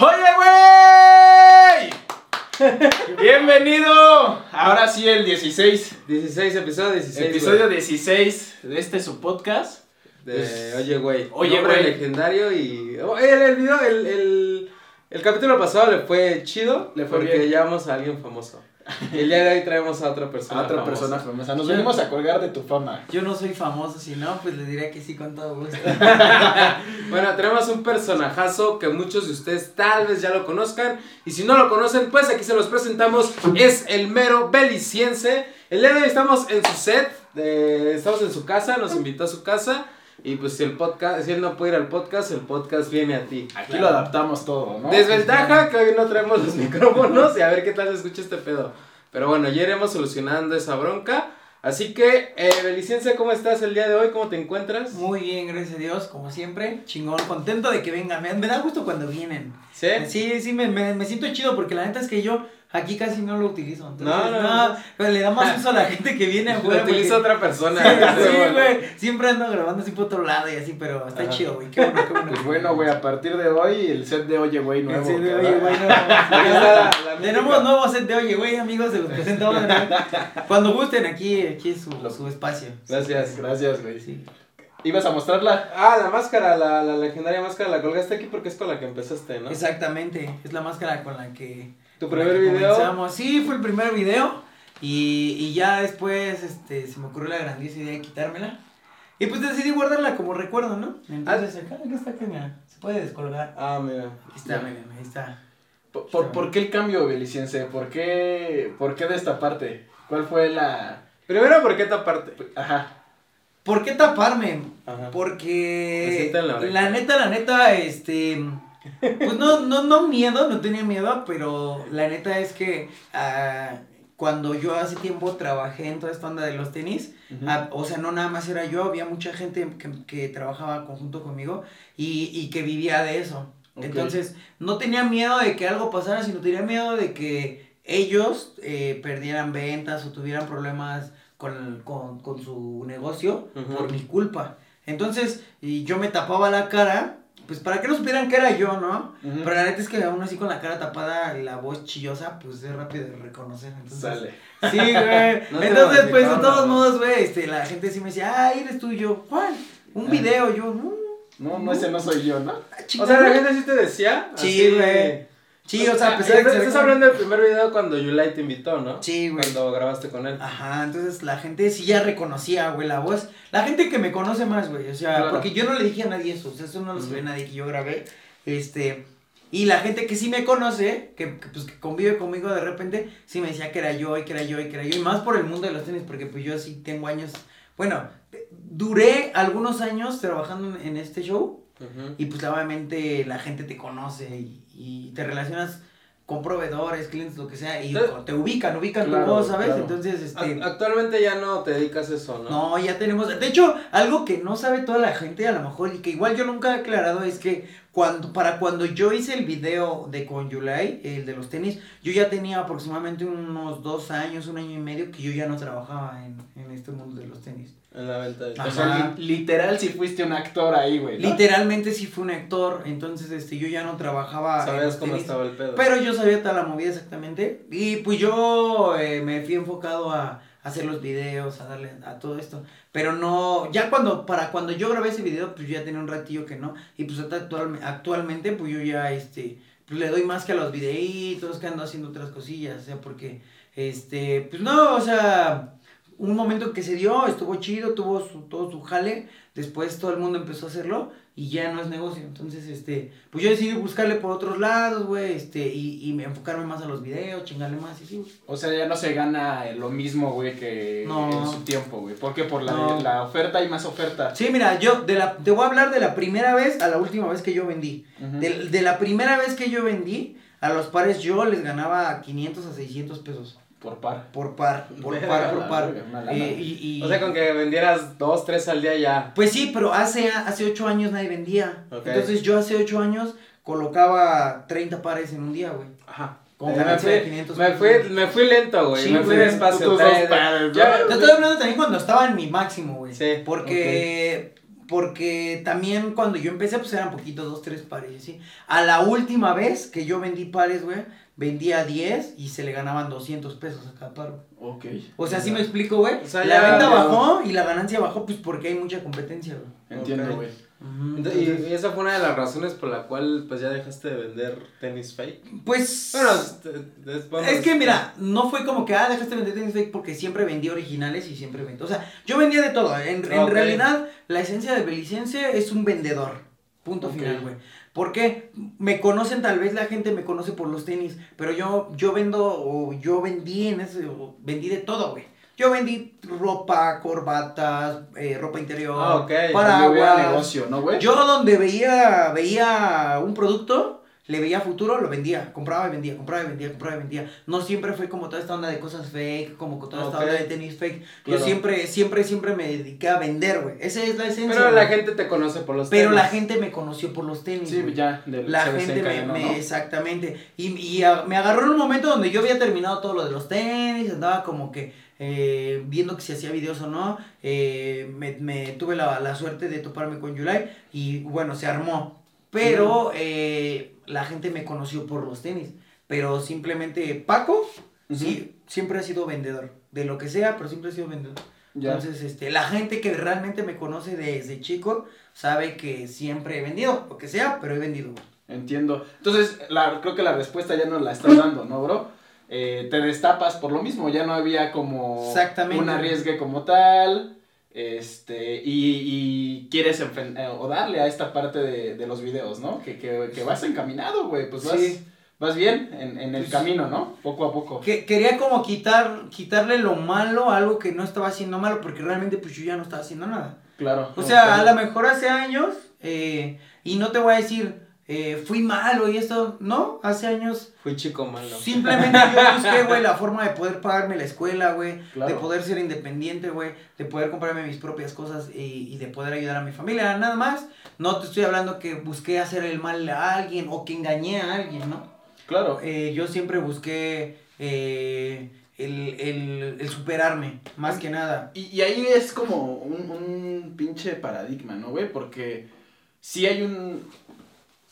¡Oye, güey! Bienvenido. Ahora sí, el 16. 16, episodio 16. Episodio güey. 16 de este su podcast. De Oye, güey. Oye, güey. legendario y. oh, el, el video, el, el, el capítulo pasado le fue chido. Le fue porque bien. llamamos a alguien famoso. El día de hoy traemos a otra persona. A otra famosa. persona famosa. Nos venimos a colgar de tu fama. Yo no soy famoso, si no, pues le diría que sí con todo gusto. Bueno, tenemos un personajazo que muchos de ustedes tal vez ya lo conozcan. Y si no lo conocen, pues aquí se los presentamos. Es el mero beliciense. El día de hoy estamos en su set. de- estamos en su casa, nos invitó a su casa. Y pues si el podcast, si él no puede ir al podcast, el podcast viene a ti. Aquí lo adaptamos todo, ¿no? Desventaja que hoy no traemos los micrófonos y a ver qué tal se escucha este pedo. Pero bueno, ya iremos solucionando esa bronca. Así que, eh, Beliciense, ¿cómo estás el día de hoy? ¿Cómo te encuentras? Muy bien, gracias a Dios, como siempre. Chingón, contento de que vengan. Me, me da gusto cuando vienen. ¿Sí? Sí, sí, me, me, me siento chido porque la neta es que yo aquí casi no lo utilizo. Entonces, No, no, no. pero le da más uso a la gente que viene Lo afuera. utiliza porque- otra persona. Sí, güey. Siempre ando grabando así por otro lado y así, pero está Ajá. chido, güey. Qué bueno, qué bueno. Pues bueno, güey, a partir de hoy, el set de Oye, güey, nuevo. Sí, de cabrón. oye, güey, está la- la Tenemos nuevo set de oye, güey, amigos, se los presentamos. Cuando gusten, aquí, aquí es su, su espacio. Gracias. Gracias, güey. Sí. ¿Ibas a mostrarla? Ah, la máscara, la, la legendaria máscara, la colgaste aquí porque es con la que empezaste, ¿no? Exactamente, es la máscara con la que. Tu primer video. comenzamos. Sí, fue el primer video. Y, y ya después este, se me ocurrió la grandiosa idea de quitármela. Y pues decidí guardarla como recuerdo, ¿no? Entonces, acá, acá está, que mira, se puede descolgar. Ah, mira. Aquí está, miren, ahí está. ¿Por, por, por qué el cambio, Beliciense? ¿Por qué, ¿Por qué de esta parte? ¿Cuál fue la...? Primero, ¿por qué taparte? Ajá. ¿Por qué taparme? Ajá. Porque la neta, la neta, este, pues no, no, no miedo, no tenía miedo, pero la neta es que ah, cuando yo hace tiempo trabajé en toda esta onda de los tenis, ah, o sea, no nada más era yo, había mucha gente que, que trabajaba conjunto conmigo y, y que vivía de eso. Entonces, no tenía miedo de que algo pasara, sino tenía miedo de que ellos eh, perdieran ventas o tuvieran problemas con, con, con su negocio por mi culpa. Entonces, y yo me tapaba la cara, pues para que no supieran que era yo, ¿no? Ujú. Pero la neta es que aún así con la cara tapada y la voz chillosa, pues es rápido de reconocer. Entonces, Sale. Sí, güey. No Entonces, pues de todos modos, güey, este, la gente sí me decía, ah, eres tú y yo, ¿cuál? Un Ah. video, yo, no. No, no, ese no soy yo, ¿no? ah, O sea, la gente sí te decía. Sí, güey. Sí, o sea, a pesar de que Estás, hablando del primer video cuando Yulai te invitó, ¿no? Sí, güey. Cuando grabaste con él. Ajá, entonces la gente sí ya reconocía, güey, la voz. La gente que me conoce más, güey, o sea, Claro. porque yo no le dije a nadie eso, o sea, eso no lo sabía nadie que yo grabé, este, y la gente que sí me conoce, que, que, pues que convive conmigo de repente, sí me decía que era yo y que era yo y que era yo, y más por el mundo de los tenis, porque pues yo sí tengo años, bueno, duré algunos años trabajando en, en este show, Ujú. y pues obviamente la gente te conoce y, y te relacionas con proveedores, clientes, lo que sea, y Entonces- te ubican, ubican Claro, tu voz, ¿sabes? claro. Entonces, este... Ac- Actualmente ya no te dedicas a eso, ¿no? No, ya tenemos. De hecho, algo que no sabe toda la gente, a lo mejor, y que igual yo nunca he aclarado, es que cuando, para cuando yo hice el video de con Yulai, el de los tenis, yo ya tenía aproximadamente unos dos años, un año y medio, que yo ya no trabajaba en, en este mundo de los tenis. En la venta de. O sea, li- literal si fuiste un actor ahí, güey. ¿no? Literalmente sí fue un actor, entonces este, yo ya no trabajaba. Sabías cómo tenis. estaba el pedo. Pero yo sabía toda la movida exactamente. Y pues yo eh, me fui enfocado a hacer los videos, a darle a todo esto. Pero no, ya cuando, para cuando yo grabé ese video, pues yo ya tenía un ratillo que no. Y pues actual- actualmente, pues yo ya, este, pues le doy más que a los videitos, que ando haciendo otras cosillas. O sea, porque, este, pues no, o sea, un momento que se dio, estuvo chido, tuvo su, todo su jale. Después todo el mundo empezó a hacerlo y ya no es negocio. Entonces, este, pues yo decidí buscarle por otros lados, güey, este, y, y enfocarme más a los videos, chingarle más y sí. O sea, ya no se gana lo mismo, güey, que No. en su tiempo, güey. ¿Por qué? Por la, No. la oferta y más oferta. Sí, mira, yo de la, te voy a hablar de la primera vez a la última vez que yo vendí. De, de la primera vez que yo vendí, a los pares yo les ganaba 500 a 600 pesos. Por par. Por par, por Verga, par, por par. Eh, y, y- O sea, con que vendieras dos, tres al día ya. Pues sí, pero hace, hace 8 años nadie vendía. Entonces yo hace 8 años colocaba 30 pares en un día, güey. Ajá. Con me, ganancia de fui, 500 me, fui, me fui lento, güey. Sí, me fui güey. despacio. Tus dos pares. Te estoy hablando también cuando estaba en mi máximo, güey. Sí, Porque porque también cuando yo empecé, pues eran poquitos, dos, tres pares, ¿sí? A la última vez que yo vendí pares, güey, vendía 10 y se le ganaban 200 pesos a cada par. güey. Ok. O sea, así me explico, güey. O sea, la ya- venta bajó y la ganancia bajó, pues porque hay mucha competencia, güey. Entiendo, güey. Y esa fue una de las razones por la cual pues ya dejaste de vender tenis fake. Pues... Bueno, este, es, que mira, no fue como que, ah, dejaste de vender tenis fake porque siempre vendí originales y siempre vendí. O sea, yo vendía de todo. En, realidad, la esencia de Belicense es un vendedor. Punto final, güey. ¿Por qué? Me conocen, tal vez la gente me conoce por los tenis, pero yo, yo vendo, o yo vendí en ese, o vendí de todo, güey. Yo vendí ropa, corbatas, eh, ropa interior, Ah, ok. Cuando hubiera paraguas. negocio, ¿no, güey? Yo donde veía, veía un producto, le veía futuro, lo vendía, compraba y vendía, compraba y vendía, compraba y vendía. No siempre fue como toda esta onda de cosas fake, como toda esta onda de tenis fake. Claro. Yo siempre, siempre, siempre me dediqué a vender, güey. Esa es la esencia. Pero la gente te conoce por los Pero tenis. la gente me conoció por los tenis. Sí, ya. del- La gente me, desencadenó, me- ¿no? exactamente. Y, y a- me agarró en un momento donde yo había terminado todo lo de los tenis, andaba como que eh, viendo que si hacía videos o no. eh, me, me tuve la, la suerte de toparme con Yulai y bueno, se armó. Pero eh, la gente me conoció por los tenis. Pero simplemente Paco, sí, siempre ha sido vendedor. De lo que sea, pero siempre ha sido vendedor. Ya. Entonces, este, la gente que realmente me conoce desde chico sabe que siempre he vendido, lo que sea, pero he vendido. Entiendo. Entonces, la, creo que la respuesta ya nos la estás dando, ¿no, bro? Eh, te destapas por lo mismo, ya no había como Exactamente. un arriesgue como tal, este, y, y quieres eh, o darle a esta parte de, de los videos, ¿no? Que, que, que vas encaminado, güey, pues vas, Sí. vas bien en, en el Pues- camino, ¿no? Poco a poco. Que, quería como quitar, quitarle lo malo a algo que no estaba haciendo malo, porque realmente pues yo ya no estaba haciendo nada. Claro. O sea, a lo mejor hace años, eh, y no te voy a decir, eh, fui malo y esto, no, hace años Fui chico malo. Simplemente yo busqué, güey, la forma de poder pagarme la escuela, güey, Claro. de poder ser independiente, güey, de poder comprarme mis propias cosas y, y de poder ayudar a mi familia, nada más. No te estoy hablando que busqué hacer el mal a alguien o que engañé a alguien, ¿no? Claro. Eh, yo siempre busqué eh, el, el, el superarme, más que nada. Y, y ahí es como un, un pinche paradigma, ¿no, güey? Porque sí hay un...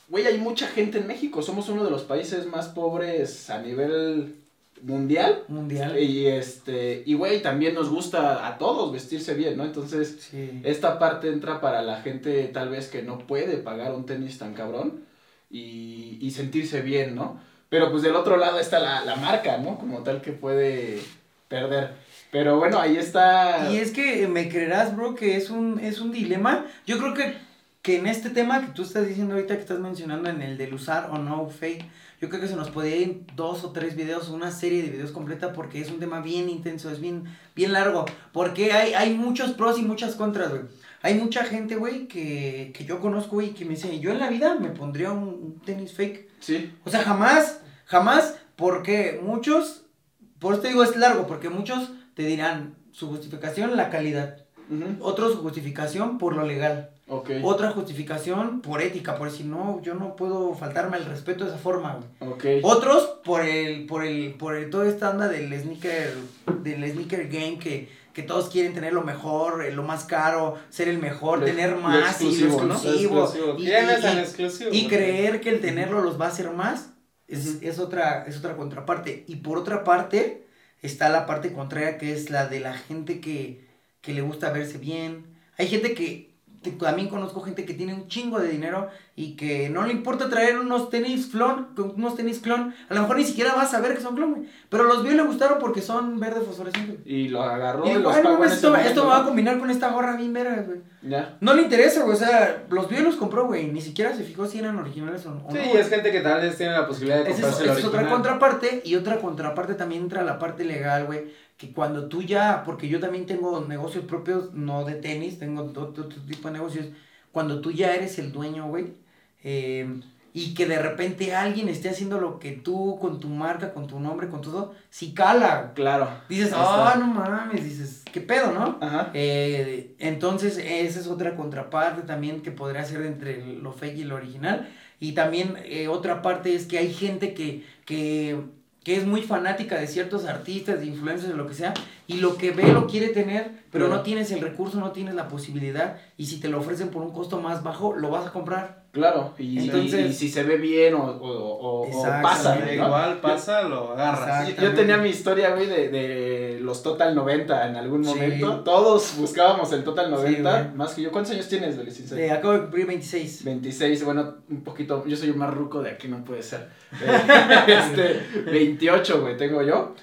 Güey, hay mucha gente en México. Somos uno de los países más pobres a nivel mundial. Mundial. Y este, y güey, también nos gusta a todos vestirse bien, ¿no? Entonces, Sí. esta parte entra para la gente tal vez que no puede pagar un tenis tan cabrón y, y sentirse bien, ¿no? Pero pues del otro lado está la, la marca, ¿no? Como tal que puede perder. Pero bueno, ahí está. Y es que me creerás, bro, que es un, es un dilema. Yo creo que, que en este tema que tú estás diciendo ahorita, que estás mencionando en el del usar o no fake, yo creo que se nos podría ir dos o tres videos, una serie de videos completa, porque es un tema bien intenso, es bien, bien largo. Porque hay, hay muchos pros y muchas contras, güey. Hay mucha gente, güey, que, que yo conozco, güey, que me dice, yo en la vida me pondría un, un tenis fake. Sí, O sea, jamás, jamás, porque muchos, por esto digo es largo, porque muchos te dirán su justificación, la calidad. Ujú, Otro su justificación por lo legal. Otra justificación por ética, por decir, no, yo no puedo faltarme al respeto de esa forma, güey. Otros por el, por el, por el, toda esta onda del sneaker, del sneaker game que, que todos quieren tener lo mejor, eh, lo más caro, ser el mejor, tener más y lo exclusivo, y- creer que el tenerlo los va a hacer más es, es otra es otra contraparte. Y por otra parte está la parte contraria que es la de la gente que, que le gusta verse bien hay gente que que también conozco gente que tiene un chingo de dinero y que no le importa traer unos tenis clon, unos tenis clon, a lo mejor ni siquiera va a saber que son clon, pero los vio y le gustaron porque son verde fosforescente. Y lo agarró Y y, dijo, los "Ay, no pagó en mames, ese esto, momento, esto me va a combinar con esta gorra bien verga, güey. Ya. No le interesa, güey, o sea, los vio y los compró, güey, ni siquiera se fijó si eran originales o, o Sí, no. es gente que tal vez tiene la posibilidad de es, comprarse esa es otra contraparte y otra contraparte también entra la parte legal, güey, que cuando tú ya, porque yo también tengo negocios propios, no de tenis, tengo otro, otro tipo de negocios, cuando tú ya eres el dueño, güey, eh, y que de repente alguien esté haciendo lo que tú con tu marca, con tu nombre, con todo, si cala, Claro. dices, ah, no mames, dices, ¿qué pedo, no? Ajá. Eh, entonces, esa es otra contraparte también que podría ser entre lo fake y lo original. Y también eh, otra parte es que hay gente que, que, que es muy fanática de ciertos artistas, de influencers, de lo que sea, y lo que ve lo quiere tener, pero no tienes el recurso, no tienes la posibilidad, y si te lo ofrecen por un costo más bajo, lo vas a comprar. Claro, y, Entonces- y- y si se ve bien o, o, o- o Exactamente. pasa, Sí, ¿no? Igual pasa, lo agarras. Yo, tenía mi historia, güey, de, de los Total 90 en algún Sí. momento. Todos buscábamos el Total 90, güey. más que yo. ¿Cuántos años tienes, ser- Eh, acabo de cumplir 26. 26, bueno, un poquito, yo soy el más ruco de aquí, no puede ser. Eh, este, 28, güey, tengo yo.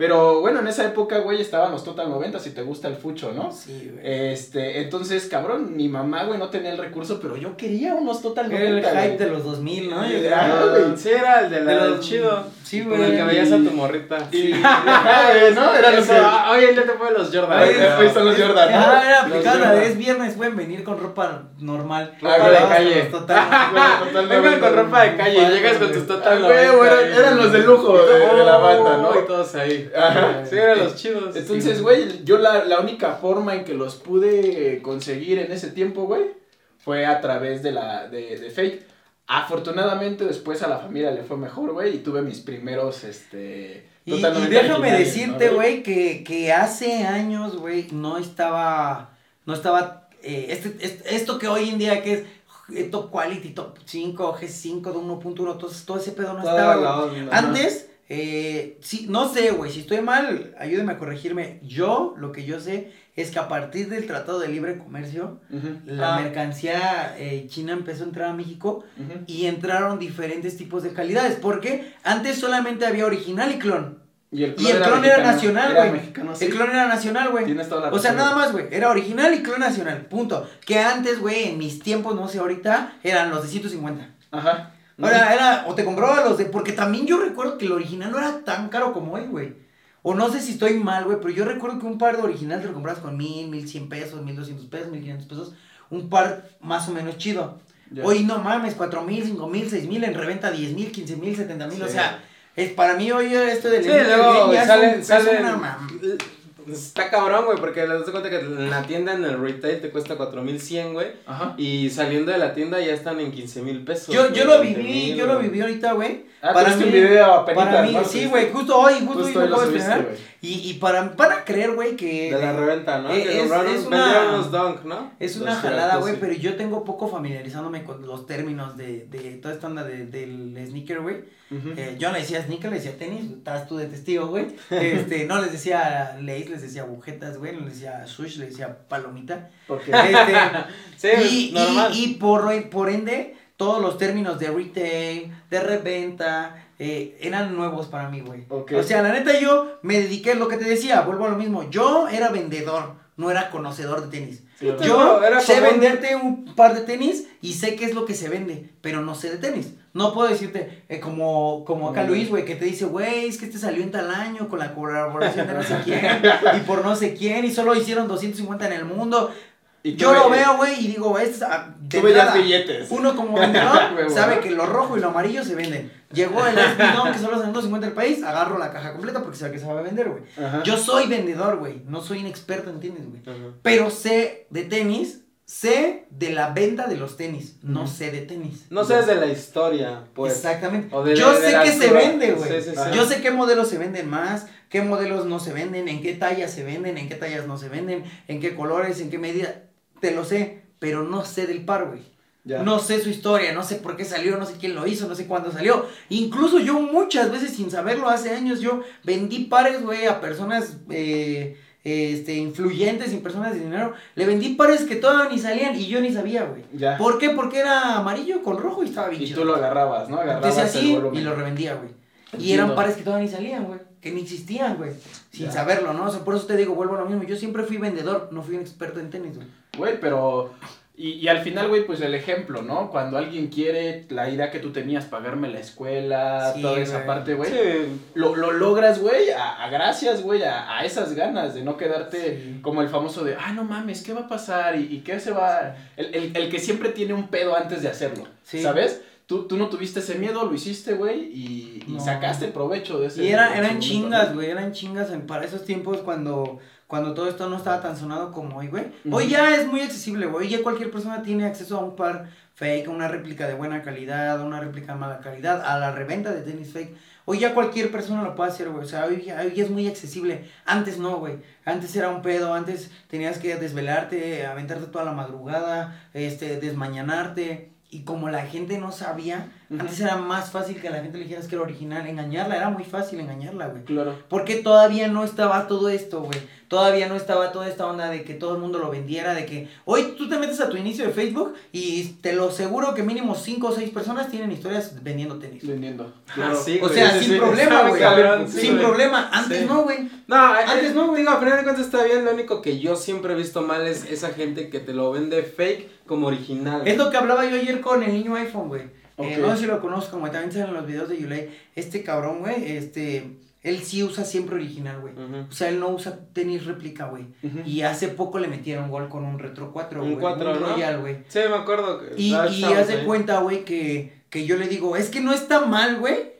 Pero bueno, en esa época, güey, estaban los Total 90, si te gusta el fucho, ¿no? Sí, güey. Este, entonces, cabrón, mi mamá, güey, no tenía el recurso, pero yo quería unos Total Era el 90, hype güey. de los 2000, ¿no? Sí, ah, Ah, güey. sí, era el de la De del los- chido. Sí, Con el que güey. veías a tu morrita. Y, ajá, güey, ¿no? Era lo que... ah, Hoy en día te fue los Jordan. Güey, son los Jordan, ¿no? Ah, era Los aplicada es viernes, pueden venir con ropa normal. Ah, güey, de calle. los Total. Güey, Vengan 90. con ropa de calle, llegas con güey. tus total Ah, güey, 90 eran- los de lujo de- de la banda, ¿no? Y todos ahí. Ajá. Sí, eran los chidos. Entonces, Sí. güey, yo la, la única forma en que los pude conseguir en ese tiempo, güey, fue a través de la de, de fake. Afortunadamente después a la familia le fue mejor, güey, y tuve mis primeros, este... Y, y 90 déjame decirte, ¿no, güey, que, que hace años, güey, no estaba, no estaba, eh, este, este- esto que hoy en día que es eh, top quality, top 5, G5 de 1.1, todo, todo ese pedo no Toda estaba, la. Antes, eh, sí, no sé, güey, si estoy mal, ayúdeme a corregirme. Yo, lo que yo sé, es que a partir del Tratado de Libre Comercio, la Ah. mercancía eh, china empezó a entrar a México y entraron diferentes tipos de calidades, porque antes solamente había original y clon. Y el Y el clon era mexicano. nacional, Era güey. mexicano, sí. El clon era nacional, güey. O sea, nada güey. más, güey. Era original y clon nacional. Punto. Que antes, güey, en mis tiempos, no sé ahorita, eran los de 150. Ajá. Ahora era, o te compraba los de. Porque también yo recuerdo que el original no era tan caro como hoy, güey. O no sé si estoy mal, güey, pero yo recuerdo que un par de original te lo comprabas con mil, mil cien pesos, mil doscientos pesos, mil quinientos pesos. Un par más o menos chido. Hoy no mames, cuatro mil, cinco mil, seis mil, en reventa diez mil, quince mil, setenta mil. O sea, es para mí hoy esto del Sí, luego salen, salen. Mam- Está cabrón, güey, porque les das cuenta que en la tienda en el retail te cuesta 4100, güey. Ajá. Y saliendo de la tienda ya están en 15 mil pesos. Yo, yo lo 20,000, viví, yo lo viví ahorita, güey. Ah, Para mí, un video apenas, Para mí, ¿no? sí, güey, justo hoy, justo, hoy Justo lo hoy lo puedo estrenar. Y, y para, para creer, güey, que... De la reventa, ¿no? Eh, que es- compraron, es una- unos dunk, ¿no? Es una Los jalada, güey, sí. pero yo tengo poco familiarizándome con los términos de, de toda esta onda de- del sneaker, güey. Eh, yo no le decía sneaker, le decía tenis, estás tú de testigo, güey. Este, no les decía lace, les decía agujetas, güey, no les decía sush, les decía palomita. Porque Este, Sí, y, normal. y, y por, por ende, todos los términos de retail, de reventa, eh, eran nuevos para mí, güey. O sea, la neta yo me dediqué a lo que te decía, vuelvo a lo mismo. Yo era vendedor, no era conocedor de tenis. Sí, Yo era sé como venderte un par de tenis y sé qué es lo que se vende, pero no sé de tenis. No puedo decirte, eh, como, como acá. Luis, güey, que te dice, güey, es que este salió en tal año con la colaboración de no sé quién y por no sé quién y solo hicieron 250 en el mundo. Y Yo lo ve- veo, güey, y digo, es ah, de Tú billetes. Uno como vendedor sabe que lo rojo y lo amarillo se venden. Llegó el Espidón que solo salen 250 el país, agarro la caja completa porque sabe que se va a vender, güey. Yo soy vendedor, güey, no soy un experto en tenis, güey. Pero sé de tenis, sé de la venta de los tenis, no sé de tenis. No sé desde la historia, pues. Exactamente. De- Yo de sé que se vende, güey. Sí, sí, sí. Yo sé qué modelos se venden más, qué modelos no se venden, en qué tallas se venden, en qué tallas no se venden, en qué colores, en qué medida. Te lo sé, pero no sé del par, güey. Ya. No sé su historia, no sé por qué salió, no sé quién lo hizo, no sé cuándo salió. Incluso yo muchas veces sin saberlo, hace años yo vendí pares, güey, a personas eh, este, influyentes y personas de dinero. Le vendí pares que todavía ni salían y yo ni sabía, güey. ¿Por qué? Porque era amarillo con rojo y estaba bien Y chido. tú lo agarrabas, ¿no? Agarrabas Entonces así el y lo revendía, güey. Y eran pares que todavía ni salían, güey. Que ni existían, güey. Sin Ya. saberlo, ¿no? O sea, por eso te digo, vuelvo a lo mismo. Yo siempre fui vendedor, no fui un experto en tenis, güey. Güey, pero... Y, y al final, güey, pues el ejemplo, ¿no? Cuando alguien quiere la idea que tú tenías, pagarme la escuela, Sí, toda esa güey. parte, güey. Sí. Lo, lo logras, güey, a, a gracias, güey, a, a esas ganas de no quedarte Sí. como el famoso de, ah, no mames, ¿qué va a pasar? ¿Y, y qué se va...? El, el, el que siempre tiene un pedo antes de hacerlo, Sí. ¿sabes? Tú, tú no tuviste ese miedo, lo hiciste, güey, y, y No. sacaste provecho de ese. Y era, eran chingas, güey, eran chingas en- para esos tiempos cuando, cuando todo esto no estaba tan sonado como hoy, güey. Hoy ya es muy accesible, güey. Hoy ya cualquier persona tiene acceso a un par fake, a una réplica de buena calidad, a una réplica de mala calidad, a la reventa de tenis fake. Hoy ya cualquier persona lo puede hacer, güey. O sea, hoy, ya- hoy ya es muy accesible. Antes no, güey. Antes era un pedo, antes tenías que desvelarte, aventarte toda la madrugada, este, desmañanarte. Y como la gente no sabía, Antes era más fácil que a la gente le dijeras que era original. Engañarla, era muy fácil engañarla, güey. Claro. Porque todavía no estaba todo esto, güey. Todavía no estaba toda esta onda de que todo el mundo lo vendiera, de que hoy tú te metes a tu inicio de Facebook y te lo aseguro que mínimo 5 o 6 personas tienen historias vendiendo tenis. Vendiendo. Ah, sí, O sea, Sí, sin sí, problema, está güey. cabrón, sí, sin güey. problema. Antes Sí. no, güey. No, Antes eh, no, güey. Digo, a final de cuentas está bien. Lo único que yo siempre he visto mal es esa gente que te lo vende fake como original. Es lo que hablaba yo ayer con el niño iPhone, güey. Eh, no sé si lo conozco, güey. También salen los videos de Yulei. Este cabrón, güey, este. Él sí usa siempre original, güey. O sea, él no usa tenis réplica, güey. Y hace poco le metieron gol con un Retro 4, Un güey. 4, un ¿no? Royal, güey. Sí, me acuerdo. que Y, y haz de cuenta, güey, que, que yo le digo, es que no está mal, güey,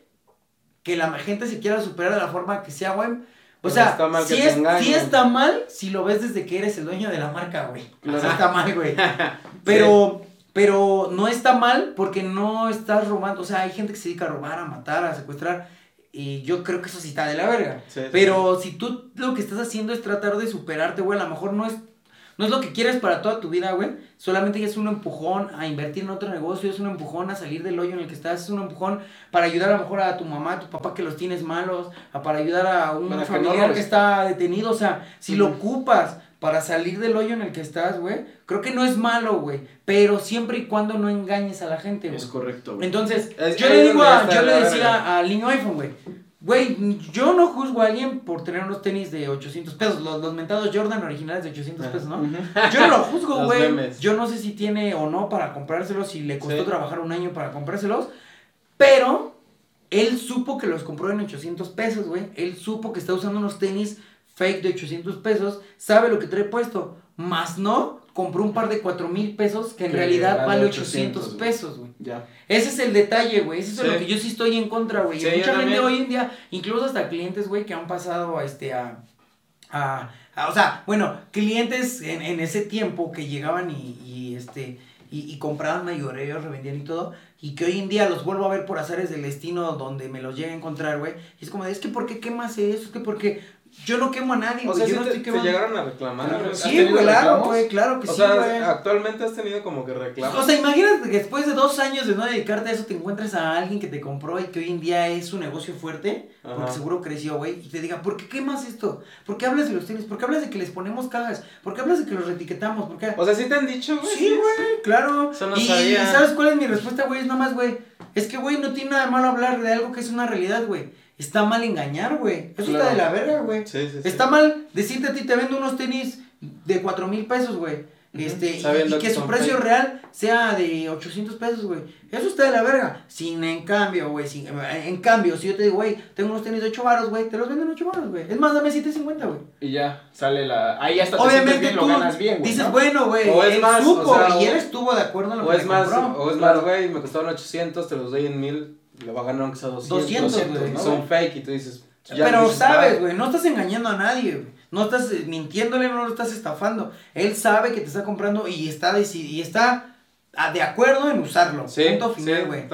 que la gente se quiera superar de la forma que sea, güey. O Pero sea, está mal te es, sí está mal si lo ves desde que eres el dueño de la marca, güey. Claro. Está mal, güey. Pero, pero no está mal porque no estás robando. O sea, hay gente que se dedica a robar, a matar, a secuestrar. Y yo creo que eso sí está de la verga. Sí, sí. Pero si tú lo que estás haciendo es tratar de superarte, güey, a lo mejor no es, no es lo que quieres para toda tu vida, güey. Solamente es un empujón a invertir en otro negocio, es un empujón a salir del hoyo en el que estás, es un empujón para ayudar a lo mejor a tu mamá, a tu papá que los tienes malos, a para ayudar a un Para que no familiar que está detenido. O sea, si lo ocupas para salir del hoyo en el que estás, güey, creo que no es malo, güey. Pero siempre y cuando no engañes a la gente, güey. Es correcto, güey. Entonces, Es- yo le digo a, yo le decía al niño iPhone, güey. Güey, yo no juzgo a alguien por tener unos tenis de 800 pesos, los, los mentados Jordan originales de 800 pesos, ¿no? Yo no lo juzgo, güey. Yo no sé si tiene o no para comprárselos, si le costó Sí. trabajar un año para comprárselos, pero él supo que los compró en 800 pesos, güey. Él supo que está usando unos tenis fake de 800 pesos, sabe lo que trae puesto, más no compró un par de 4 mil pesos que en Que realidad vale vale 800, 800 güey. pesos, güey. Ya. Ese es el detalle, güey. Ese es lo que yo sí estoy en contra, güey. Y Sí, Mucha gente también. hoy en día, incluso hasta clientes, güey, que han pasado a este a, a, a- o sea, bueno, clientes en, en ese tiempo que llegaban y, y, este y, y compraban mayoreos, revendían y todo, y que hoy en día los vuelvo a ver por azares del destino donde me los llegue a encontrar, güey. Y es como de, es que ¿por qué quemas eso? Es que porque yo no quemo a nadie, O sea, yo sí no te, estoy te llegaron a reclamar. Sí, güey, claro, güey, claro que O sí, sea, güey. actualmente has tenido como que reclamos. O sea, imagínate que después de dos años de no dedicarte a eso, te encuentres a alguien que te compró y que hoy en día es su negocio fuerte, porque seguro creció, güey, y te diga, ¿por qué quemas esto? ¿Por qué hablas de los tenis? ¿Por qué hablas de que les ponemos cajas? ¿Por qué hablas de que los retiquetamos? ¿Por qué? O sea, sí te han dicho, güey. Sí, güey, claro. Eso no y, sabía. ¿sabes cuál es mi respuesta, güey? Es nada más, güey. Es que, güey, no tiene nada malo hablar de algo que es una realidad, güey. Está mal engañar, güey. Eso Claro. está de la verga, güey. Sí, sí, sí. Está mal decirte a ti, te vendo unos tenis de cuatro mil pesos, güey. Este, y- que que su precio real sea de 800 pesos, güey. Eso está de la verga. Sin en cambio, güey. sin- En cambio, si yo te digo, güey, tengo unos tenis de 8 baros, güey, te los venden 8 baros, güey. Es más, dame 750, güey. Y ya, sale la. Ahí hasta Obviamente bien, tú lo ganas bien, güey. dices, ¿no? bueno, güey, O es él más, supo o sea, y él estuvo de acuerdo en lo O que es más, compró. o es más, güey, me costaron 800, te los doy en 1000, le va a ganar aunque sea 200. 200, güey, y ¿no, son fake y tú dices. ya Pero dices, sabes, güey, no estás engañando a nadie, güey. No estás eh, mintiéndole, no lo estás estafando. Él sabe que te está comprando y está y está ah, de acuerdo en usarlo. Sí, Punto sí, final, güey.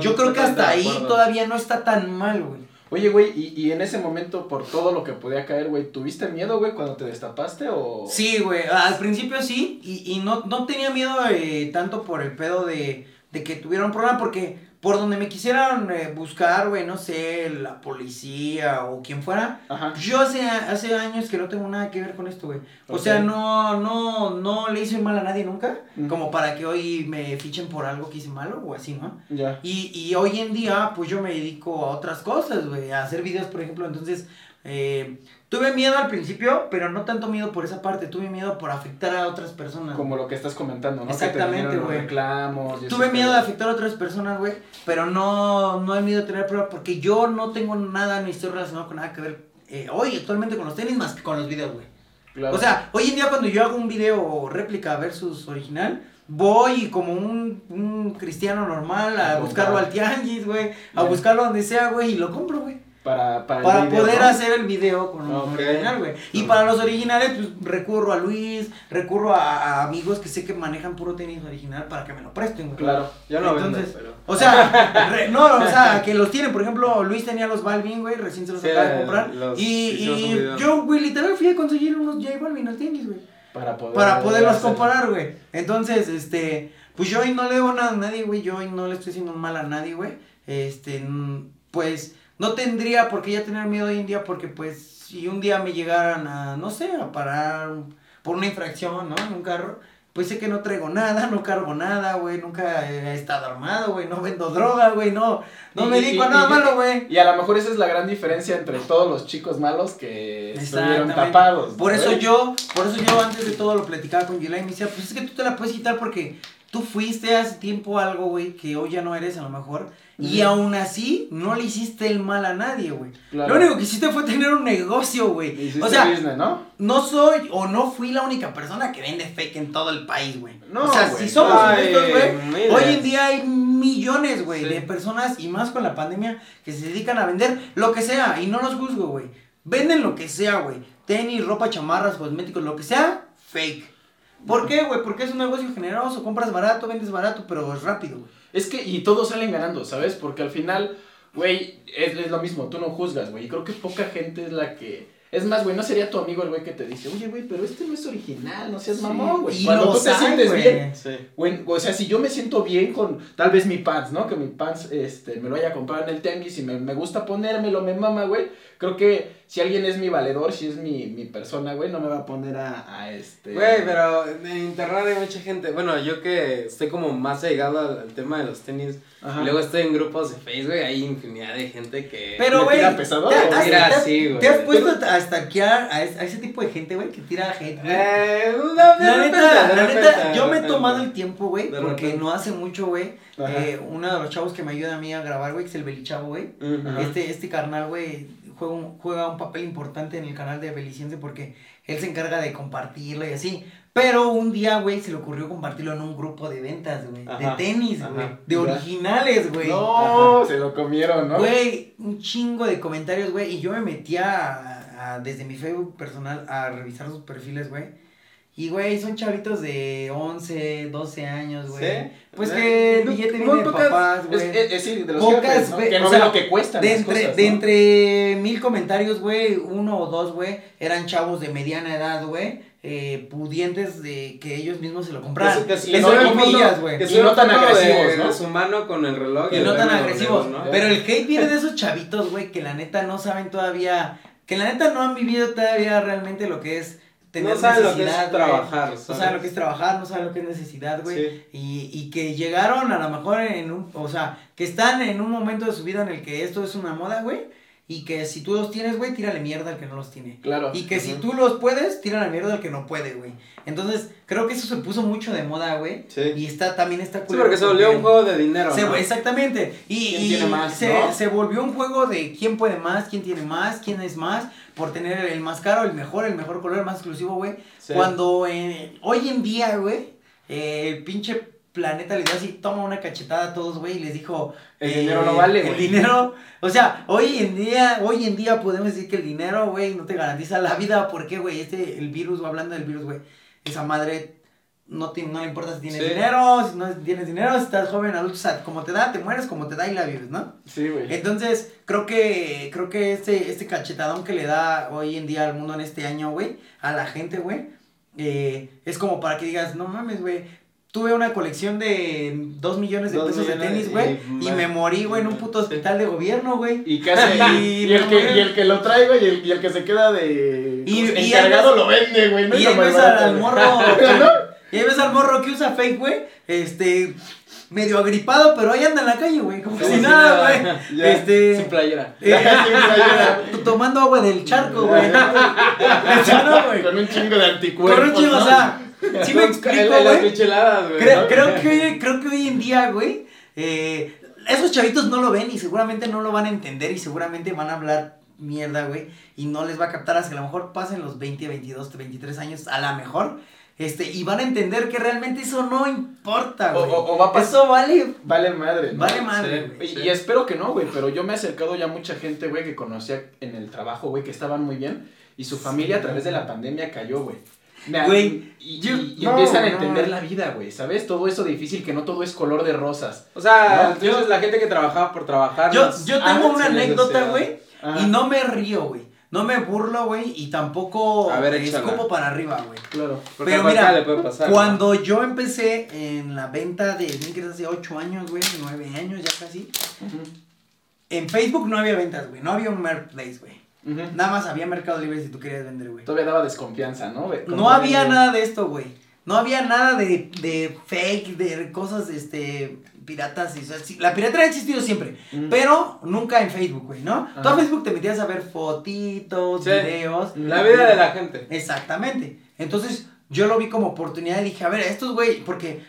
Yo creo que hasta ahí todavía no está tan mal, güey. Oye, güey, y, y en ese momento, por todo lo que podía caer, güey, ¿tuviste miedo, güey, cuando te destapaste o...? Sí, güey, al principio sí, y, y no, no tenía miedo eh, tanto por el pedo de, de que tuviera un problema, porque por donde me quisieran eh, buscar, güey, no sé, la policía o quien fuera, Ajá. yo hace, hace años que no tengo nada que ver con esto, güey. O sea, no, no, no le hice mal a nadie nunca, como para que hoy me fichen por algo que hice malo o así, ¿no? Ya. Y, y hoy en día, pues yo me dedico a otras cosas, güey, a hacer videos, por ejemplo, entonces, eh, tuve miedo al principio, pero no tanto miedo por esa parte, tuve miedo por afectar a otras personas. Como lo que estás comentando, ¿no? Exactamente, güey. reclamos. y Tuve miedo de afectar a otras personas, güey, pero no, no he miedo de tener prueba porque yo no tengo nada, ni estoy relacionado con nada que ver eh, hoy actualmente con los tenis más que con los videos, güey. Claro. O sea, hoy en día cuando yo hago un video réplica versus original, voy como un, un cristiano normal a A buscarlo al tianguis, güey, a buscarlo donde sea, güey, y lo compro, güey. Para, para, Para video, poder ¿no? hacer el video con un original, güey. Y para los originales, pues recurro a Luis, recurro a, a amigos que sé que manejan puro tenis original para que me lo presten, güey. Claro. Yo no Entonces, vendo, pero. O sea, re- no, o sea, que los tienen. Por ejemplo, Luis tenía los Balvin, güey, recién se los Sí, acaba de comprar. los Y, y yo, güey, literal fui a conseguir unos J Balvin al tenis, güey. Para poder. Para poderlos hacerlo. comparar, güey. Entonces, este, pues yo hoy no le debo nada a nadie, güey. Yo hoy no le estoy haciendo mal a nadie, güey. Este, mm, pues no tendría por qué ya tener miedo hoy en día porque, pues, si un día me llegaran a, no sé, a parar por una infracción, ¿no? En un carro. Pues sé que no traigo nada, no cargo nada, güey, nunca he estado armado, güey, no vendo droga, güey, no, no Y- me dedico a nada y- malo, güey. Y a lo mejor esa es la gran diferencia entre todos los chicos malos que estuvieron tapados. Por ¿no, eso yo, por eso yo antes de todo lo platicaba con Yulai y me decía, pues es que tú te la puedes quitar porque tú fuiste hace tiempo algo, güey, que hoy ya no eres a lo mejor. Y aún así, no le hiciste el mal a nadie, güey. Claro. Lo único que hiciste fue tener un negocio, güey. O sea, business, ¿no? no soy o no fui la única persona que vende fake en todo el país, güey. No, o sea, si somos honestos, güey, hoy en día hay millones, güey, Sí. de personas y más con la pandemia que se dedican a vender lo que sea y no los juzgo, güey. Venden lo que sea, güey. Tenis, ropa, chamarras, cosméticos, lo que sea, fake. ¿Por qué, güey? Porque es un negocio generoso, compras barato, vendes barato, pero es rápido, güey. Es que, y todos salen ganando, ¿sabes? Porque al final, güey, es, es lo mismo, tú no juzgas, güey. Y creo que poca gente es la que. Es más, güey, no sería tu amigo el güey que te dice, oye, güey, pero este no es original, no seas Sí, mamón, güey. y Cuando tú te sientes bien, Sí. O sea, si yo me siento bien con tal vez mi pants, ¿no? Que mi pants este, me lo haya comprado en el tenis y me, me gusta ponérmelo, me mama, güey. Creo que si alguien es mi valedor, si es mi, mi persona, güey, no me va a poner a, a este... Güey, pero en internet hay mucha gente. Bueno, yo que estoy como más llegado al, al tema de los tenis. Ajá. Luego estoy en grupos de Facebook, hay infinidad de gente que. Pero, ¿Le güey, tira pesado ¿te, o has- tira te has- así, güey? ¿te has puesto a stalkear a, es- a ese tipo de gente, güey, que tira güey? Eh, no, La neta, la repente, neta, yo me he tomado el tiempo, güey, porque repente. no hace mucho, güey, eh, uno de los chavos que me ayuda a mí a grabar, güey, que es el Belichavo, güey. Este, este carnal, güey, juega un, juega un papel importante en el canal de Beliciense porque él se encarga de compartirlo y así. Pero un día, güey, se le ocurrió compartirlo en un grupo de ventas, güey, de Ajá, tenis, ajá. güey, de originales, güey. No, se lo comieron, ¿no? Güey, un chingo de comentarios, güey. Y yo me metía desde mi Facebook personal a revisar sus perfiles, güey. Y, güey, son chavitos de 11, 12 años, güey. ¿Sí? Pues Eh, que el no, billete muy viene de pocas- papás, Es, güey. es, es decir, de los Pocas, jefes, ¿no? güey, Que o no sea, ven lo que cuestan de las entre, cosas, de ¿no? entre mil comentarios, güey, uno o dos, güey, eran chavos de mediana edad, güey, eh, pudientes de que ellos mismos se lo compraran. Que, que comillas, güey. que Y no tan agresivos, de ¿no? Su mano con el reloj. Y el no tan reloj, agresivos. ¿no? Pero el hate viene de esos chavitos, güey, que la neta no saben todavía, que la neta no han vivido todavía realmente lo que es tener no saben lo que necesidad, es güey. trabajar. No saben lo que es trabajar, no saben lo que es necesidad, güey. Sí. Y, y que llegaron a lo mejor en un, o sea, que están en un momento de su vida en el que esto es una moda, güey. Y que si tú los tienes, güey, tírale mierda al que no los tiene. Claro. Y que si Ujú. tú los puedes, tírale mierda al que no puede, güey. Entonces, creo que eso se puso mucho de moda, güey. Sí. Y está, también está Sí, culero porque se volvió un juego de dinero. se- ¿no? Exactamente. Y, ¿Quién y tiene más, se, no? se volvió un juego de quién puede más, quién tiene más, quién es más, por tener el más caro, el mejor, el mejor color, el más exclusivo, güey. Sí. Cuando eh, hoy en día, güey, eh, el pinche planeta les dio así, toma una cachetada a todos, güey, y les dijo... El eh, dinero no vale, El dinero, o sea, hoy en día, hoy en día podemos decir que el dinero, güey, no te garantiza la vida, ¿por qué, güey? Este, el virus, hablando del virus, güey, esa madre no, te, no le importa si tienes Sí. dinero, si no tienes dinero, si estás joven, adulto, o sea, como te da, te mueres, como te da y la vives, ¿no? Sí, güey. Entonces, creo que, creo que este, este cachetadón que le da hoy en día al mundo en este año, güey, a la gente, güey, eh, es como para que digas, no mames, güey, tuve una colección de dos millones de Dos pesos de tenis, güey, y, me morí, güey, en un puto hospital de gobierno, güey. Y, casi, y, Y el que, y el que lo trae, güey, y el, y el que se queda de Y- ¿cómo se- y encargado lo vende, güey. No Y ahí ves al morro, y ahí ves al morro que usa fake, güey, este, medio agripado, pero ahí anda en la calle, güey, como si nada, güey. Este, Sin playera. eh, Sí, playera. tomando agua del charco, güey. No, güey. Con un chingo de anticuerpos. Con un chingo, ¿no? o sea, sí me explico, güey. micheladas, güey. Creo, ¿no? creo, que, creo que hoy en día, güey, eh, esos chavitos no lo ven y seguramente no lo van a entender y seguramente van a hablar mierda, güey, y no les va a captar hasta que a lo mejor pasen los 20, 22, 23 años, a lo mejor. Este, y van a entender que realmente eso no importa, güey. o- o va a pasar. Eso vale, Vale madre. ¿no? vale madre, Sí. güey. Y, y espero que no, güey, pero yo me he acercado ya a mucha gente, güey, que conocía en el trabajo, güey, que estaban muy bien. Y su familia a través de la pandemia cayó, güey. Güey, Y, yo- y- y no, empiezan a no. entender la vida, güey, ¿sabes? Todo eso difícil, que no todo es color de rosas. O sea, No, entonces la gente que trabajaba por trabajar. Yo, yo tengo una anécdota, güey, y no me río, güey. No me burlo, güey, y tampoco A ver, escupo para arriba, güey. Claro. Pero mira, le puede pasar. ¿no? Cuando yo empecé en la venta de sneakers hace 8 años, güey, 9 años ya casi, en Facebook no había ventas, güey, no había un marketplace, güey. Nada más había Mercado Libre si tú querías vender, güey. Todavía daba desconfianza, ¿no? No había de- nada de esto, güey. No había nada de, de fake, de cosas, este, piratas. Y, o sea, sí, la piratería ha existido siempre, pero nunca en Facebook, güey, ¿no? Tú a. Facebook te metías a ver fotitos, Sí. videos. La vida de la gente. Exactamente. Entonces, yo lo vi como oportunidad y dije, a ver, estos güey, porque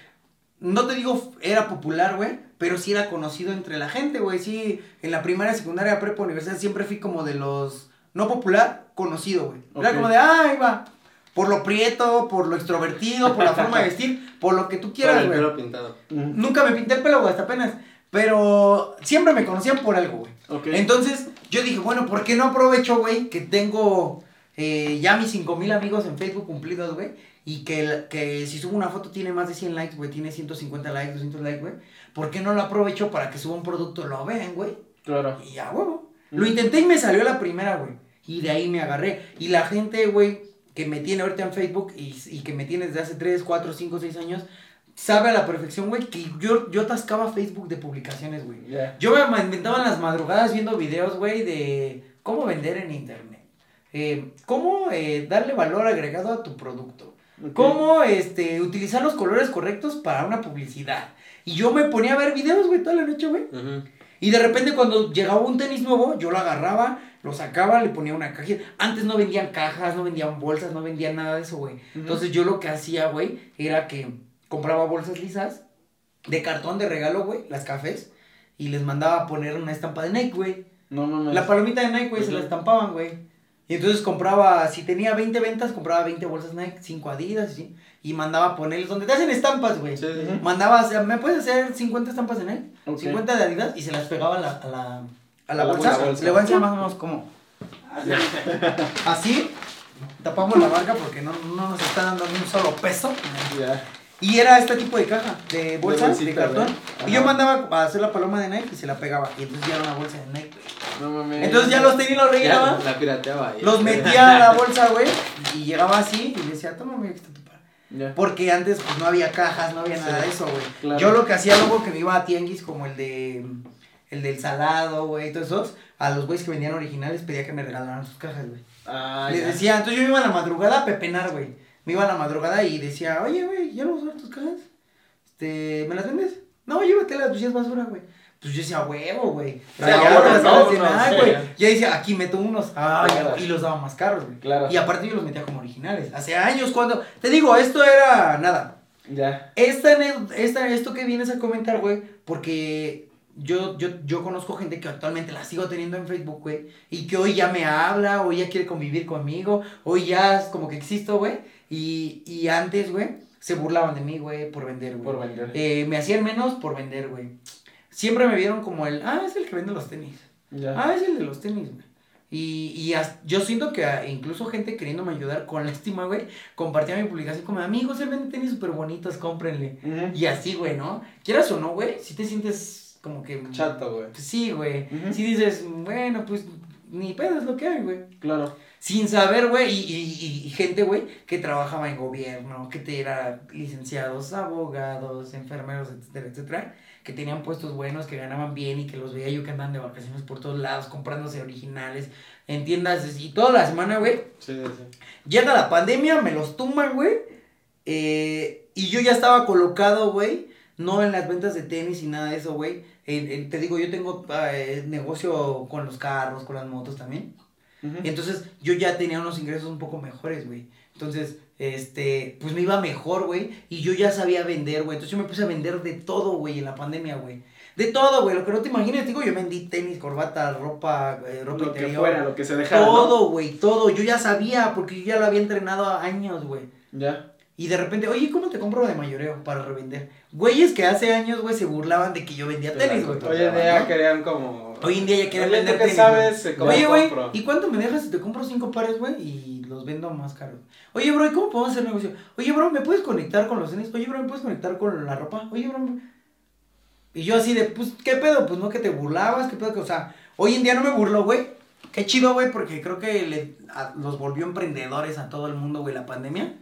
no te digo era popular, güey, pero sí era conocido entre la gente, güey. Sí, en la primaria, secundaria, prepa, universidad, siempre fui como de los, no popular, conocido, güey. Era como de, ah, ahí va. Por lo prieto, por lo extrovertido, por la forma de vestir, por lo que tú quieras, güey. pelo pintado. Ujú. Nunca me pinté el pelo, güey, hasta apenas. Pero siempre me conocían por algo, güey. Ok. Entonces, yo dije, bueno, ¿por qué no aprovecho, güey? Que tengo eh, ya mis 5000 amigos en Facebook cumplidos, güey. Y que, que si subo una foto tiene más de 100 likes, güey. Tiene 150 likes, 200 likes, güey. ¿Por qué no lo aprovecho para que suba un producto, lo vean, güey? Claro. Y ya, huevo. Lo intenté y me salió la primera, güey. Y de ahí me agarré. Y la gente, güey, que me tiene ahorita en Facebook y, y que me tiene desde hace 3, 4, 5, 6 años, sabe a la perfección, güey, que yo, yo atascaba Facebook de publicaciones, güey. Yo me inventaba en las madrugadas viendo videos, güey, de cómo vender en internet. Eh, cómo eh, darle valor agregado a tu producto. Cómo este, utilizar los colores correctos para una publicidad. Y yo me ponía a ver videos, güey, toda la noche, güey. Y de repente cuando llegaba un tenis nuevo, yo lo agarraba, lo sacaba, le ponía una cajita. Antes no vendían cajas, no vendían bolsas, no vendían nada de eso, güey. Entonces yo lo que hacía, güey, era que compraba bolsas lisas de cartón de regalo, güey, las cafés, y les mandaba a poner una estampa de Nike, güey. No mames. La palomita de Nike, güey, se Ujú. la estampaban, güey. Y entonces compraba, si tenía 20 ventas, compraba 20 bolsas Nike, 5 Adidas, ¿sí? y mandaba a ponerles donde te hacen estampas, güey. Sí, sí. Mandaba, o sea, ¿me puedes hacer 50 estampas de Nike? Ok. 50 de Adidas y se las pegaba a la, a la, a la A la bolsa. bolsa. Le voy a enseñar más o menos cómo. Así, tapamos la marca porque no, no nos está dando ni un solo peso. Ya. Y era este tipo de caja, de bolsa, de, bolsita, cartón. Y yo mandaba a hacer la paloma de Nike y se la pegaba. Y entonces ya era una bolsa de Nike. güey. No mames. Entonces ya los tenía y los rellenaba. Ya la pirateaba. ahí. Los metía a la bolsa, güey. Y llegaba así y decía, toma, aquí está tu para. Ya. Porque antes pues no había cajas, no había nada de eso, güey. claro. Yo lo que hacía luego que me iba a tianguis como el de el del salado, güey, todos esos, a los güeyes que vendían originales pedía que me regalaran sus cajas, güey. Ah, Les ya. decía, entonces yo me iba a la madrugada a pepenar, güey. Me iba a la madrugada y decía, oye, güey, ¿ya no ver tus cajas? Este, ¿me las vendes? No, llévatelas, pues ya es basura, güey. Pues yo decía, huevo, güey. Güey. ya. Ya decía, aquí meto unos. Ay, Claro. y los daba más caros, güey. Claro. Y aparte yo los metía como originales. Hace años cuando, te digo, esto era nada. Ya. Esta, esta, esto que vienes a comentar, güey, porque yo, yo, yo conozco gente que actualmente la sigo teniendo en Facebook, güey, y que hoy ya me habla, hoy ya quiere convivir conmigo, hoy ya es como que existo, güey, y, y antes, güey, se burlaban de mí, güey, por vender, güey. Por vender. Eh, me hacían menos por vender, güey. Siempre me vieron como el, ah, es el que vende los tenis. Ya. Ah, es el de los tenis, güey. Y, y as- yo siento que ah, incluso gente queriéndome ayudar con la estima, güey, compartía mi publicación como, amigos, él vende tenis súper bonitos, cómprenle. Y así, güey, ¿no? Quieras o no, güey, si te sientes como que... Chato, güey. Pues sí, güey. Ujú. Si dices, bueno, pues ni pedo es lo que hay, güey. Claro. Sin saber, güey, y, y, y- gente, güey, que trabajaba en gobierno, que te era licenciados, abogados, enfermeros, etcétera, etcétera, que tenían puestos buenos, que ganaban bien y que los veía yo que andaban de vacaciones por todos lados, comprándose originales en tiendas y toda la semana, güey, Sí, sí. Llega la pandemia, me los tumban, güey. eh, y yo ya estaba colocado, güey. No en las ventas de tenis y nada de eso, güey. Te digo, yo tengo eh, negocio con los carros, con las motos también. Ujú. Entonces, yo ya tenía unos ingresos un poco mejores, güey. Entonces, este, pues me iba mejor, güey. Y yo ya sabía vender, güey. Entonces, yo me puse a vender de todo, güey, en la pandemia, güey. De todo, güey. Lo que no te imaginas, digo, yo vendí tenis, corbata, ropa, eh, ropa Lo que interior. fuera, lo que se dejara. ¿no? Todo, güey, todo. Yo ya sabía, porque yo ya lo había entrenado a años, güey. Ya. Y de repente, oye, ¿cómo te compro de mayoreo para revender? Güeyes que hace años, güey, se burlaban de que yo vendía Te tenis, güey. Hoy en día querían como. Hoy en día ya quieren vender ¿tú qué tenis, Oye, güey? ¿y cuánto me dejas si te compro cinco pares, güey? Y los vendo más caros. Oye, bro, ¿y cómo podemos hacer negocio? Oye, bro, ¿me puedes conectar con los tenis? Oye, bro, ¿me puedes conectar con la ropa? Oye, bro. ¿me- Y yo así de, pues, ¿qué pedo? Pues no que te burlabas, ¿qué pedo? Que, o sea, hoy en día no me burlo, güey. Qué chido, güey, porque creo que le, a- los volvió emprendedores a todo el mundo, güey, la pandemia.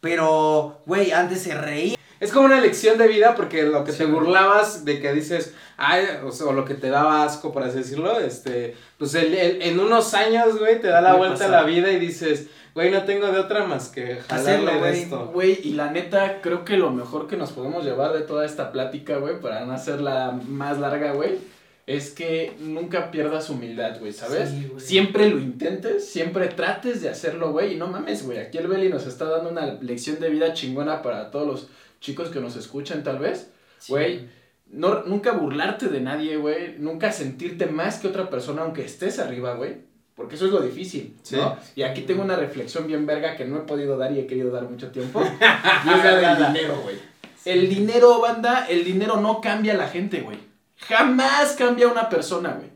Pero, güey, antes se reía. Es como una lección de vida porque lo que Sí, te burlabas de que dices, ay, o, sea, o lo que te daba asco, por así decirlo, este, pues el- el- en unos años, güey, te da la vuelta a la vida y dices, güey, no tengo de otra más que jalarle Hacerlo, de güey. esto. Güey, y la neta, creo que lo mejor que nos podemos llevar de toda esta plática, güey, para no hacerla más larga, güey, es que nunca pierdas humildad, güey, ¿sabes? Sí, güey. siempre lo intentes, siempre trates de hacerlo, güey, y no mames, güey, aquí el Beli nos está dando una lección de vida chingona para todos los chicos que nos escuchan, tal vez, güey. No, nunca burlarte de nadie, güey. Nunca sentirte más que otra persona aunque estés arriba, güey. Porque eso es lo difícil, Sí. ¿no? Y aquí tengo una reflexión bien verga que no he podido dar y he querido dar mucho tiempo. y es la del dinero, güey. El dinero, banda, el dinero no cambia a la gente, güey. Jamás cambia una persona, güey.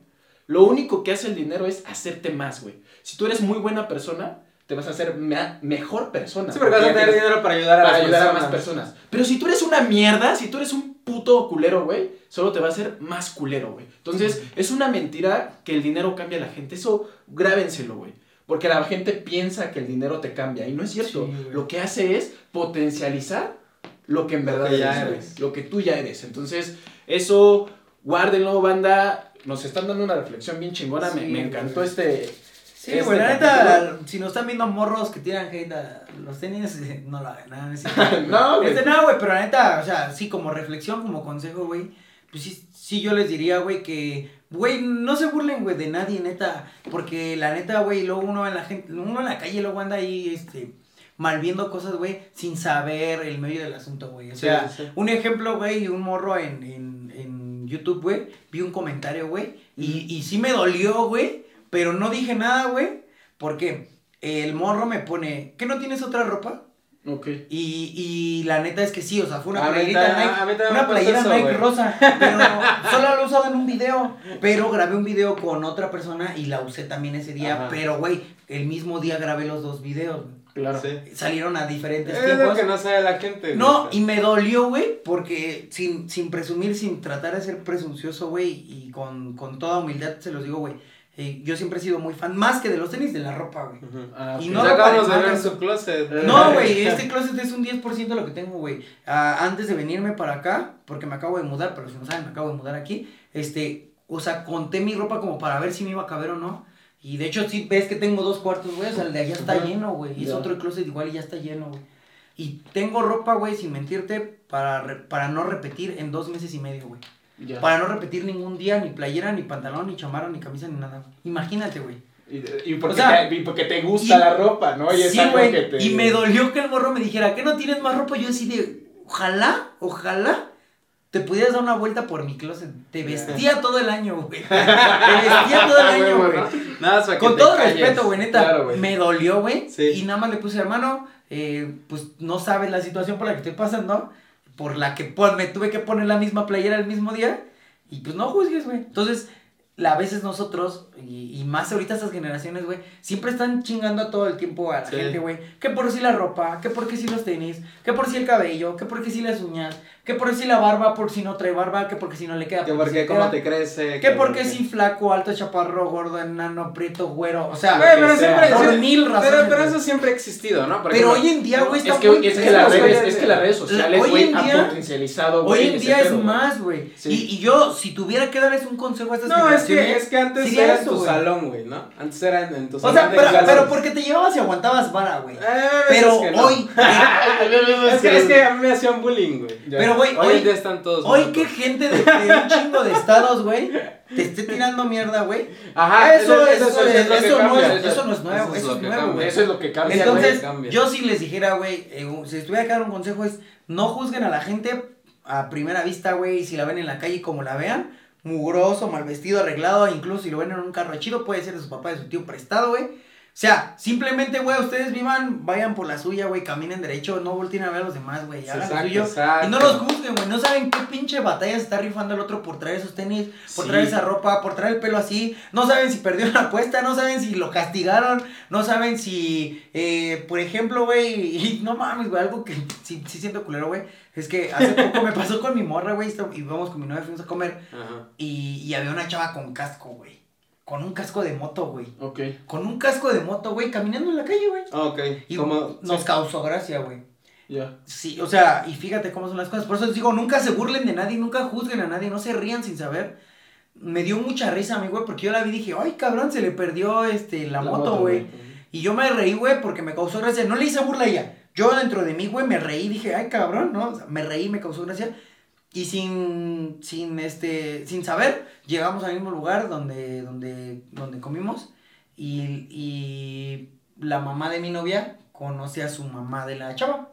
Lo único que hace el dinero es hacerte más, güey. Si tú eres muy buena persona, te vas a hacer me- mejor persona. Sí, porque vas a tener dinero para ayudar a para más personas. Pero si tú eres una mierda, si tú eres un puto culero, güey, solo te va a hacer más culero, güey. Entonces, es una mentira que el dinero cambia a la gente. Eso grábenselo, güey. Porque la gente piensa que el dinero te cambia y no es cierto. Sí, lo que hace es potencializar lo que en Lo verdad que ya eres. Lo que tú ya eres. Entonces, eso guárdenlo, banda. Nos están dando una reflexión bien chingona. me, Sí, me encantó este. Sí, este capítulo. neta, si nos están viendo morros que tiran hate a los tenis, no lo hagan, nada, no güey. Este, no, güey, pero la neta, o sea, sí, como reflexión, como consejo, güey, pues sí, sí yo les diría, güey, que, güey, no se burlen, güey, de nadie, neta, porque la neta, güey, luego uno en la gente, uno en la calle luego anda ahí, este, mal viendo cosas, güey, sin saber el medio del asunto, güey, o sea, sí. un ejemplo, güey, un morro en, en YouTube, güey, vi un comentario, güey, y, y sí me dolió, güey, pero no dije nada, güey, porque el morro me pone, ¿qué no tienes otra ropa? Ok. Y, y la neta es que sí, o sea, fue una A playerita Nike, una playera eso, Nike rosa, pero solo la he usado en un video, pero grabé un video con otra persona y la usé también ese día, Ajá. pero güey, el mismo día grabé los dos videos, güey. Claro. Sí. salieron a diferentes Es lo tiempos. que no sabe la gente. No, güey. y me dolió, güey, porque sin, sin presumir, sin tratar de ser presuncioso, güey, y con, con toda humildad se los digo, güey, eh, yo siempre he sido muy fan, más que de los tenis, de la ropa, güey. Ah, Y no Ya lo acabamos de ver su closet. No, güey, este closet es un 10% de lo que tengo, güey. Ah, antes de venirme para acá, porque me acabo de mudar, pero si no saben, me acabo de mudar aquí, este, o sea, conté mi ropa como para ver si me iba a caber o no. Y de hecho, sí ves que tengo dos cuartos, güey, o sea, el de allá está lleno, güey. Y es otro closet igual y ya está lleno, güey. Y tengo ropa, güey, sin mentirte, para, re- para no repetir en dos meses y medio, güey. Para no repetir ningún día, ni playera, ni pantalón, ni chamarra, ni camisa, ni nada. Imagínate, güey. Y, y porque, O sea, te, y porque te gusta y- la ropa, ¿no? Y es sí, algo que te... Y me dolió que el morro me dijera, ¿qué no tienes más ropa? Yo así de, ojalá, ojalá te pudieras dar una vuelta por mi closet. Te vestía todo el año, güey. Te vestía todo el Ah, año, güey. Nada que Con te todo calles. respeto, güey, neta. Claro, me dolió, güey. Sí. Y nada más le puse, hermano, eh, pues no sabes la situación por la que estoy pasando. Por la que pues, me tuve que poner la misma playera el mismo día. Y pues no juzgues, güey. Entonces, a veces nosotros, y, y más ahorita estas generaciones, güey, siempre están chingando todo el tiempo a la Sí. gente, güey. Que por si la ropa, que por qué si los tenis, que por si el cabello, que por qué si las uñas, que por si la barba, por si no trae barba, que porque si no le queda. Que porque cómo te crece. Que porque si flaco, alto, chaparro, gordo, enano, prieto, güero. O sea, Güey, pero que sea. siempre. por mil razones. Pero, eso siempre ha existido, ¿no? Por Pero ejemplo, hoy en día, güey, está Es que, muy es, que las redes, es que las redes sociales, Hoy güey, en han día- potencializado, Hoy en día es más, güey. Sí. Y, y yo, si tuviera que darles un consejo a estas No, es que, es que antes era en eso, tu güey. salón, güey, ¿no? Antes era en, en tu O salón. sea, de pero, pero porque te llevabas y aguantabas vara, güey. Eh, Pero veces que no. hoy, eh, Es que, es que a mí me hacían bullying, güey. Pero güey, Hoy hoy, están todos. hoy muertos. que gente de, de un chingo de estados, güey, te esté tirando mierda, güey. Ajá, Eso, eso, eso es que eso no es, eso no es nuevo, eso es nuevo, güey. Eso es lo que cambia, Entonces, cambia. yo si les dijera, güey, eh, si les tuviera que dar un consejo es, no juzguen a la gente a primera vista, güey, si la ven en la calle como la vean, mugroso, mal vestido, arreglado, incluso si lo ven en un carro chido, puede ser de su papá, de su tío prestado, güey. Sea, simplemente, güey, ustedes vivan, vayan por la suya, güey, caminen derecho, no volteen a ver a los demás, güey, hagan lo Exacto, suyo. exacto. Y no los juzguen, güey, no saben qué pinche batalla se está rifando el otro por traer esos tenis, por Sí. traer esa ropa, por traer el pelo así, no saben si perdió la apuesta, no saben si lo castigaron, no saben si, eh, por ejemplo, güey, no mames, güey, algo que sí, sí siento culero, güey, es que hace poco me pasó con mi morra, güey, y vamos con mi novia, fuimos a comer, Ajá. y, y había una chava con casco, güey, con un casco de moto, güey. Ok. Con un casco de moto, güey, caminando en la calle, güey. Ah, Ok. Y Como- nos sí. causó gracia, güey. Ya. Sí, o sea, y fíjate cómo son las cosas. Por eso les digo, nunca se burlen de nadie, nunca juzguen a nadie, no se rían sin saber. Me dio mucha risa a mí, güey, porque yo la vi y dije, ay, cabrón, se le perdió este, la, moto, güey. Y yo me reí, güey, porque me causó gracia. No le hice burla a ella. Yo dentro de mí, güey, me reí, dije, ay, cabrón, ¿no? O sea, me reí, me causó gracia. Y sin, sin, este, sin saber, llegamos al mismo lugar donde, donde, donde comimos. Y, y la mamá de mi novia conoce a su mamá de la chava.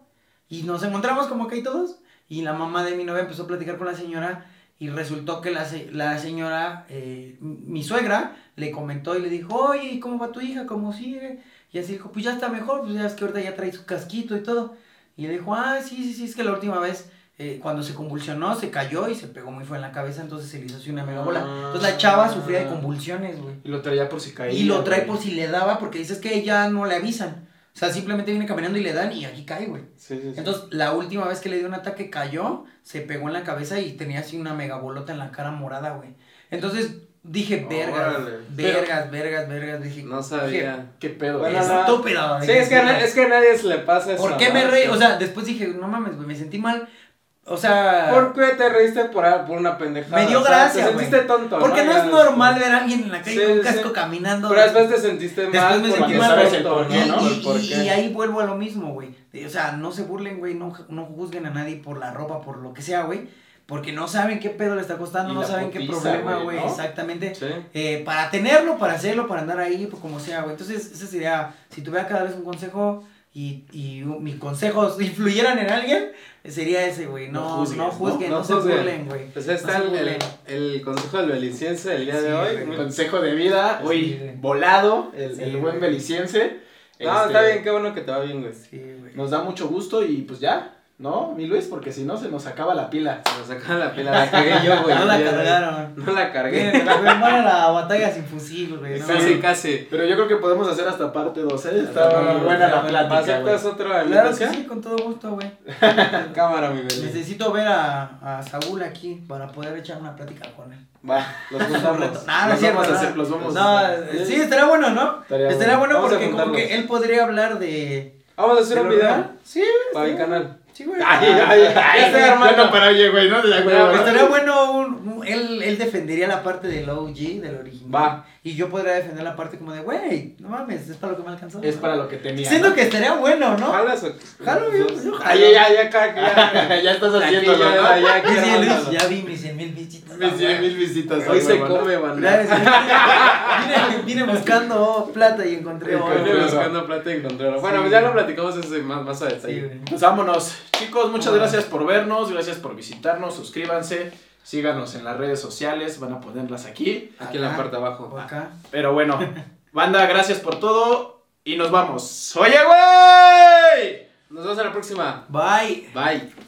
Y nos encontramos como que ahí todos. Y la mamá de mi novia empezó a platicar con la señora. Y resultó que la, la señora, eh, mi suegra, le comentó y le dijo, oye, ¿y ¿cómo va tu hija? ¿Cómo sigue? Y así dijo, pues ya está mejor, pues ya es que ahorita ya trae su casquito y todo. Y le dijo, ah, sí, sí, sí, es que la última vez, eh, cuando se convulsionó, se cayó y se pegó muy fue en la cabeza, entonces se le hizo así una mega bola. Entonces la chava sufría de convulsiones, güey. Y lo traía por si caía. Y lo trae güey. por si le daba, porque dices que ella no le avisan. O sea, simplemente viene caminando y le dan y aquí cae, güey. Sí, sí, sí. Entonces, la última vez que le dio un ataque cayó, se pegó en la cabeza y tenía así una mega bolota en la cara morada, güey. Entonces, dije, vergas, Órale. vergas, vergas, vergas, dije, No sabía. ¿Qué pedo? Bueno, estúpido. Sí, es que, a es que a nadie se le pasa eso. ¿Por qué me reí? O sea, después dije, no mames, güey, me sentí mal. O sea, ¿Por qué te reíste por, por una pendejada? Me dio O sea, gracia, Te sentiste tonto. porque no es normal después. ver a alguien en la calle Sí, con un sí. casco caminando. Pero después te sentiste Después mal me porque sentí mal, sabes el Y, qué, ¿no? y- El por y- qué. y ahí vuelvo a lo mismo, güey. O sea, no se burlen, güey, no, no juzguen a nadie por la ropa, por lo que sea, güey. Porque no saben qué pedo le está costando, Y no saben qué problema, güey, exactamente. Sí. Eh, para tenerlo, para hacerlo, para andar ahí, pues como sea, güey. Entonces, ese sería, si tuviera que darles un consejo y, y mis consejos influyeran en alguien, sería ese, güey. No, No no juzguen, ¿no? se burlen, güey. Pues está el, el, consejo del beliciense del día Sí, de hoy. Consejo de vida, Sí, güey. volado, el, Sí, el güey. buen beliciense. No, Este, está bien, qué bueno que te va bien, güey. Sí, güey. Nos da mucho gusto y pues ya, ¿no, mi Luis? Porque si no se nos acaba la pila. Se nos sacaron la pila, la cagué yo, güey. no la el cargaron. No la cargué. A la batalla sin fusil, güey. no Casi, casi. Pero yo creo que podemos hacer hasta parte 2, ¿eh? Está parte buena la plática, güey. ¿Aceptas otra Claro que sí, con todo gusto, güey. Cámara, mi beli. Necesito ver a, a Saúl aquí para poder echar una plática con él. Va, los Un juntamos. Los cierto, vamos a hacer, los vamos No, a hacer. sí, estaría bueno, ¿no? Estaría Estaría bueno a porque como que él podría hablar de... Vamos a hacer un video. Sí, para mi estaría- canal. Sí, güey. Ay, ay, ay, Ya estoy ya armando. no, para oye, güey, ¿no? Ya, güey, Ya. Estaría bueno un, un- él, él defendería la parte del OG, del original. Va. Y yo podría defender la parte como de, güey, no mames, es para lo que me alcanzó. Es para lo que tenía. Siento ¿no? que estaría bueno, ¿no? ¿Jalas o Jalo, yo, yo jalo. Ay, ya, ya, ya, ya. ya estás haciéndolo, ya, ¿no? ya, Luis, mandarlo. ya vi mis 100 mil visitas. Mis 100 mil visitas. Hoy se ¿no? come. Gracias. Vine, vine buscando plata y encontré oro. Encontré Vine oro. buscando plata y encontrarlo. Bueno, Sí. pues ya lo platicamos ese más, más a detalle. Pues vámonos. Chicos, muchas gracias por vernos, gracias por visitarnos, suscríbanse, síganos en las redes sociales, van a ponerlas aquí. Aquí en la parte de abajo. O acá. Pero bueno, banda, gracias por todo y nos vamos. ¡Oye, güey! Nos vemos en la próxima. Bye. Bye.